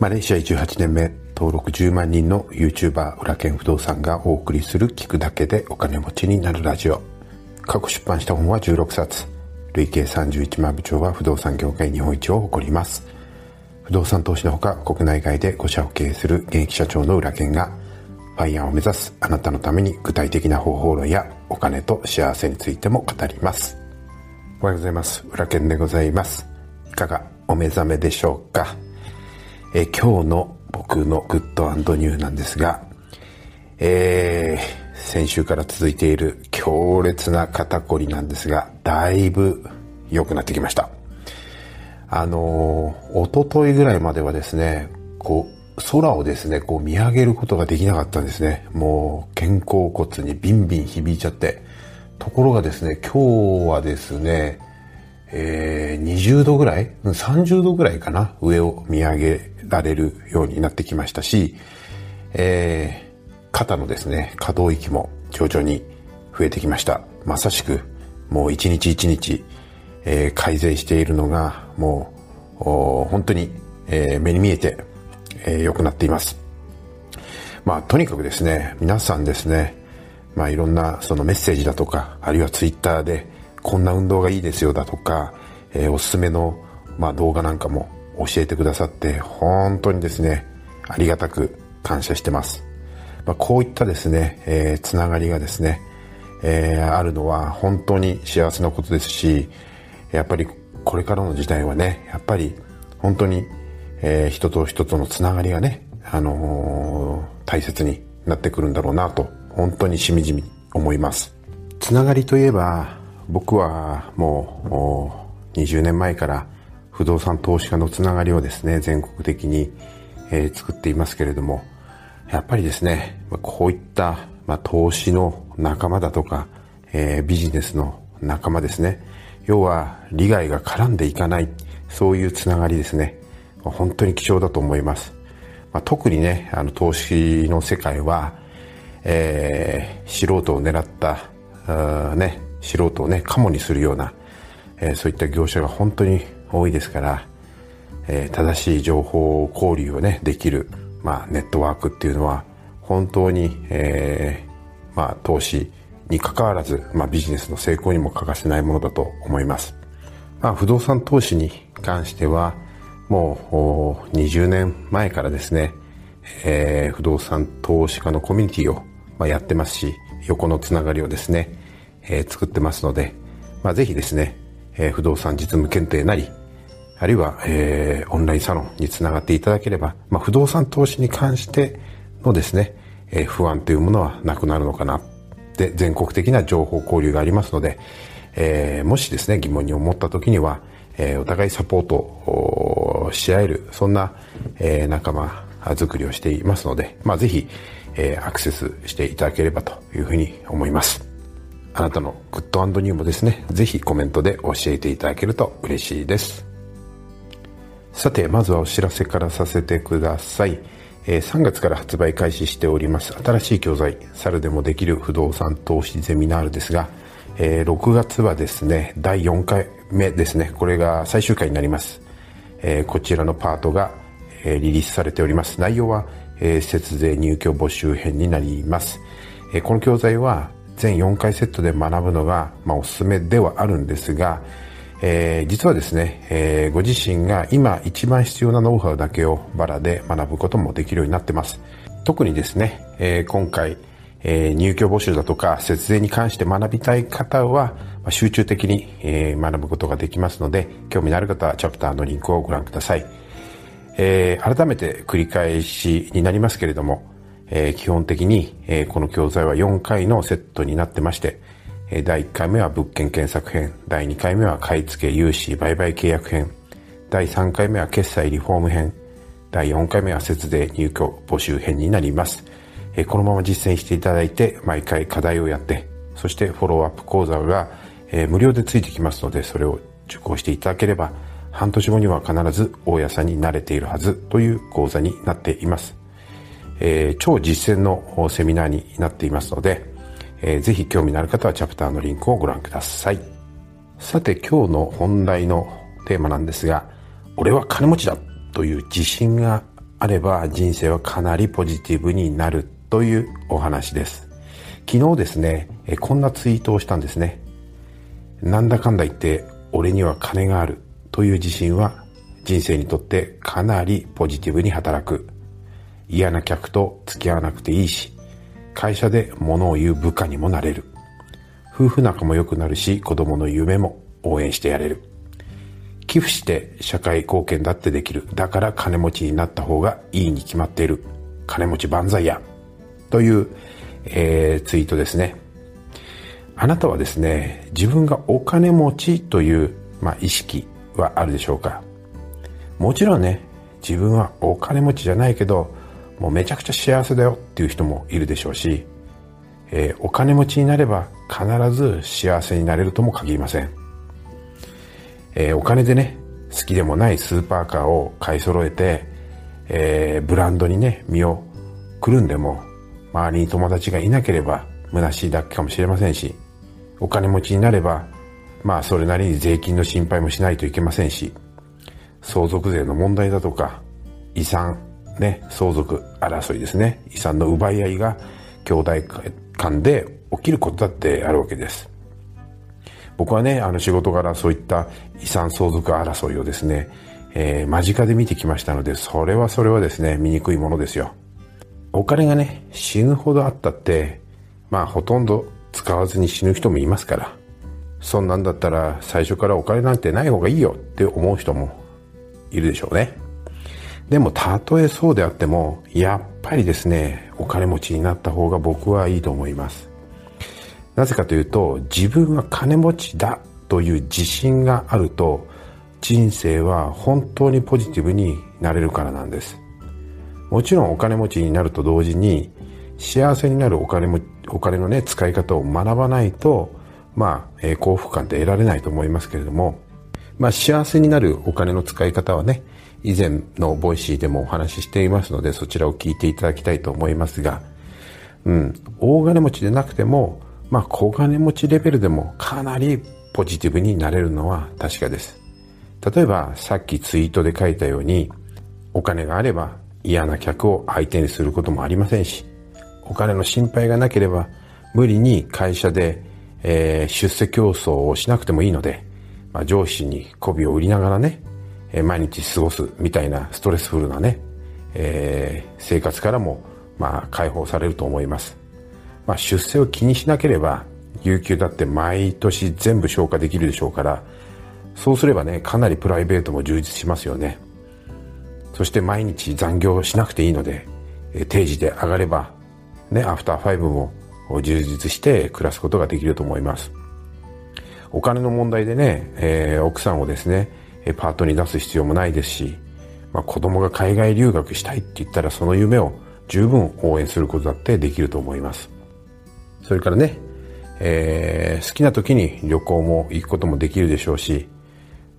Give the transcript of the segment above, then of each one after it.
マレーシア18年目、登録10万人の YouTuber 裏剣不動産がお送りする聞くだけでお金持ちになるラジオ。過去出版した本は16冊。累計31万部長は不動産業界日本一を誇ります。不動産投資のほか国内外で5社を経営する現役社長の裏剣がファイヤーを目指すあなたのために具体的な方法論やお金と幸せについても語ります。おはようございます。裏剣でございます。いかがお目覚めでしょうかえ今日の僕のグッドニューなんですが、えー、先週から続いている強烈な肩こりなんですが、だいぶ良くなってきました。あのー、おとといぐらいまではですね、こう、空をですね、こう見上げることができなかったんですね。もう、肩甲骨にビンビン響いちゃって。ところがですね、今日はですね、えー、20度ぐらい ?30 度ぐらいかな上を見上げられるようになってきましたし、えー、肩のですね、可動域も徐々に増えてきました。まさしく、もう一日一日、えー、改善しているのが、もう、本当に、えー、目に見えて、えー、良くなっています。まあ、とにかくですね、皆さんですね、まあ、いろんなそのメッセージだとか、あるいはツイッターで、こんな運動がいいですよだとか、えー、おすすめの、まあ、動画なんかも教えてくださって、本当にですね、ありがたく感謝してます。まあ、こういったですね、えー、つながりがですね、えー、あるのは本当に幸せなことですし、やっぱりこれからの時代はね、やっぱり本当に、えー、人と人とのつながりがね、あのー、大切になってくるんだろうなと、本当にしみじみ思います。つながりといえば、僕はもう20年前から不動産投資家のつながりをですね、全国的に、えー、作っていますけれども、やっぱりですね、こういった、まあ、投資の仲間だとか、えー、ビジネスの仲間ですね。要は、利害が絡んでいかない、そういうつながりですね。本当に貴重だと思います。まあ、特にね、あの、投資の世界は、えー、素人を狙った、ね、素人をね、カモにするような、えー、そういった業者が本当に多いですから、えー、正しい情報交流をね、できる、まあ、ネットワークっていうのは、本当に、えー、まあ、投資に関わらず、まあ、ビジネスの成功にも欠かせないものだと思います。まあ、不動産投資に関しては、もう20年前からですね、えー、不動産投資家のコミュニティを、まあ、やってますし、横のつながりをですね、えー、作ってますので、まあ、ぜひですね、えー、不動産実務検定なり、あるいは、えー、オンラインサロンにつながっていただければ、まあ、不動産投資に関してのですね、えー、不安というものはなくなるのかな。で、全国的な情報交流がありますので、えー、もしですね、疑問に思った時には、えー、お互いサポートをし合える、そんな、えー、仲間作りをしていますので、まあ、ぜひ、えー、アクセスしていただければというふうに思います。あなたのグッドニューもですね、ぜひコメントで教えていただけると嬉しいです。さて、まずはお知らせからさせてください。えー、3月から発売開始しております新しい教材、猿でもできる不動産投資ゼミナールですが、えー、6月はですね、第4回目ですね、これが最終回になります。えー、こちらのパートが、えリリースされております。内容は、え節税入居募集編になります。えこの教材は全4回セットで学ぶのが、まあ、おすすめではあるんですが、えー、実はですね、えー、ご自身が今一番必要なノウハウだけをバラで学ぶこともできるようになってます。特にですね、えー、今回、え、入居募集だとか節税に関して学びたい方は、ま、集中的に、え、学ぶことができますので、興味のある方はチャプターのリンクをご覧ください。え、改めて繰り返しになりますけれども、え、基本的に、え、この教材は4回のセットになってまして、第1回目は物件検索編、第2回目は買い付け融資売買契約編、第3回目は決済リフォーム編、第4回目は節税入居募集編になります。このまま実践していただいて、毎回課題をやって、そしてフォローアップ講座が無料でついてきますので、それを受講していただければ、半年後には必ず大家さんになれているはずという講座になっています。え、超実践のセミナーになっていますので、えー、ぜひ興味のある方はチャプターのリンクをご覧ください。さて今日の本題のテーマなんですが、俺は金持ちだという自信があれば人生はかなりポジティブになるというお話です。昨日ですね、えこんなツイートをしたんですね。なんだかんだ言って俺には金があるという自信は人生にとってかなりポジティブに働く。嫌な客と付き合わなくていいし、会社で物を言う部下にもなれる。夫婦仲も良くなるし、子供の夢も応援してやれる。寄付して社会貢献だってできる。だから金持ちになった方がいいに決まっている。金持ち万歳や。という、えー、ツイートですね。あなたはですね、自分がお金持ちという、まあ、意識はあるでしょうかもちろんね、自分はお金持ちじゃないけど、もうめちゃくちゃ幸せだよっていう人もいるでしょうし、えー、お金持ちになれば必ず幸せになれるとも限りません。えー、お金でね、好きでもないスーパーカーを買い揃えて、えー、ブランドにね、身をくるんでも、周りに友達がいなければ虚しいだけかもしれませんし、お金持ちになれば、まあそれなりに税金の心配もしないといけませんし、相続税の問題だとか、遺産、ね、相続争いですね、遺産の奪い合いが兄弟間で起きることだってあるわけです。僕はね、あの仕事柄そういった遺産相続争いをですね、えー、間近で見てきましたので、それはそれはですね、醜いものですよ。お金がね、死ぬほどあったって、まあほとんど使わずに死ぬ人もいますから、そんなんだったら最初からお金なんてない方がいいよって思う人もいるでしょうね。でもたとえそうであっても、やっぱりですね、お金持ちになった方が僕はいいと思います。なぜかというと自分は金持ちだという自信があると人生は本当にポジティブになれるからなんですもちろんお金持ちになると同時に幸せになるお金もお金のね使い方を学ばないとまあ、えー、幸福感って得られないと思いますけれどもまあ幸せになるお金の使い方はね以前の Voicy でもお話ししていますのでそちらを聞いていただきたいと思いますがうん大金持ちでなくてもまあ、小金持ちレベルでもかなりポジティブになれるのは確かです。例えば、さっきツイートで書いたように、お金があれば嫌な客を相手にすることもありませんし、お金の心配がなければ無理に会社で、えー、出世競争をしなくてもいいので、まあ、上司に媚びを売りながらね、え、毎日過ごすみたいなストレスフルなね、えー、生活からも、まあ、解放されると思います。まあ、出世を気にしなければ有給だって毎年全部消化できるでしょうからそうすればねかなりプライベートも充実しますよねそして毎日残業しなくていいので定時で上がればねアフターファイブも充実して暮らすことができると思いますお金の問題でね、えー、奥さんをですねパートに出す必要もないですし、まあ、子供が海外留学したいって言ったらその夢を十分応援することだってできると思いますそれからね、えー、好きな時に旅行も行くこともできるでしょうし、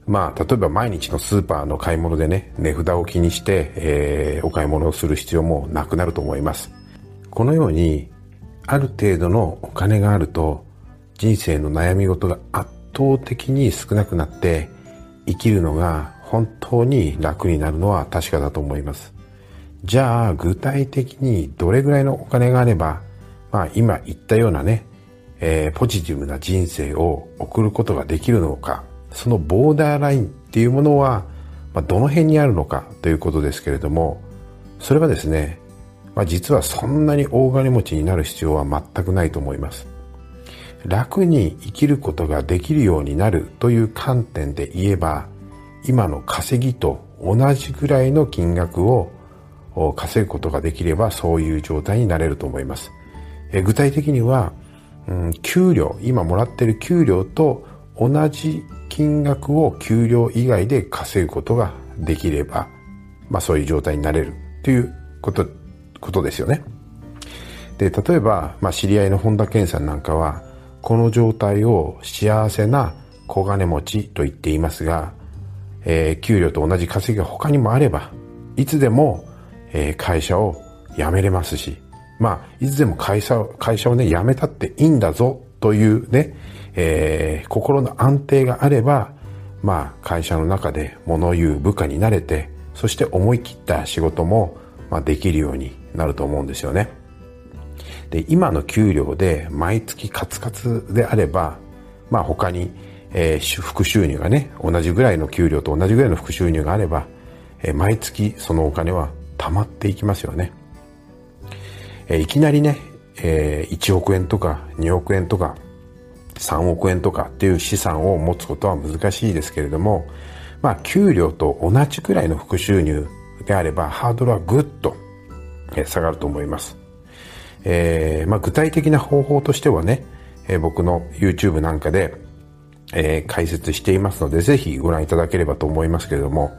まあ、例えば毎日のスーパーの買い物でね、値札を気にして、えー、お買い物をする必要もなくなると思います。このように、ある程度のお金があると、人生の悩み事が圧倒的に少なくなって、生きるのが本当に楽になるのは確かだと思います。じゃあ、具体的にどれぐらいのお金があれば、まあ今言ったようなね、えー、ポジティブな人生を送ることができるのか、そのボーダーラインっていうものは、まあ、どの辺にあるのかということですけれども、それはですね、まあ、実はそんなに大金持ちになる必要は全くないと思います。楽に生きることができるようになるという観点で言えば、今の稼ぎと同じぐらいの金額を稼ぐことができればそういう状態になれると思います。え具体的には、うん、給料、今もらってる給料と同じ金額を給料以外で稼ぐことができれば、まあそういう状態になれるということ、ことですよね。で、例えば、まあ知り合いの本田健さんなんかは、この状態を幸せな小金持ちと言っていますが、えー、給料と同じ稼ぎが他にもあれば、いつでも、えー、会社を辞めれますし、まあ、いつでも会社会社をね、辞めたっていいんだぞというね、えー、心の安定があれば、まあ、会社の中で物言う部下になれて、そして思い切った仕事も、まあ、できるようになると思うんですよね。で、今の給料で毎月カツカツであれば、まあ他に、えー、副収入がね、同じぐらいの給料と同じぐらいの副収入があれば、えー、毎月そのお金は溜まっていきますよね。えー、いきなりね、えー、1億円とか2億円とか3億円とかっていう資産を持つことは難しいですけれども、まあ給料と同じくらいの副収入であればハードルはぐっと下がると思います。えー、まあ、具体的な方法としてはね、えー、僕の YouTube なんかで、えー、解説していますので、ぜひご覧いただければと思いますけれども、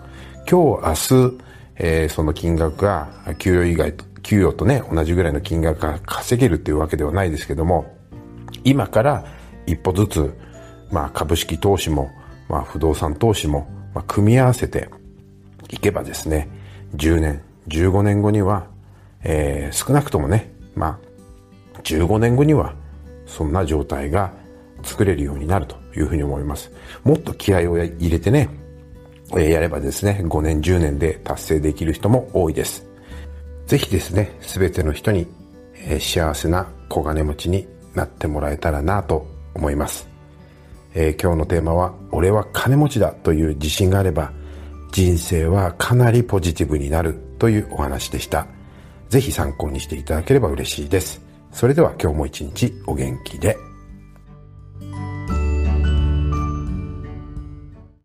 今日、明日、えー、その金額が給与以外と、給与とね、同じぐらいの金額が稼げるっていうわけではないですけども、今から一歩ずつ、まあ株式投資も、まあ不動産投資も、まあ組み合わせていけばですね、10年、15年後には、えー、少なくともね、まあ、15年後にはそんな状態が作れるようになるというふうに思います。もっと気合を入れてね、やればですね、5年、10年で達成できる人も多いです。ぜひですね、すべての人に幸せな小金持ちになってもらえたらなと思います。えー、今日のテーマは、俺は金持ちだという自信があれば、人生はかなりポジティブになるというお話でした。ぜひ参考にしていただければ嬉しいです。それでは今日も一日お元気で。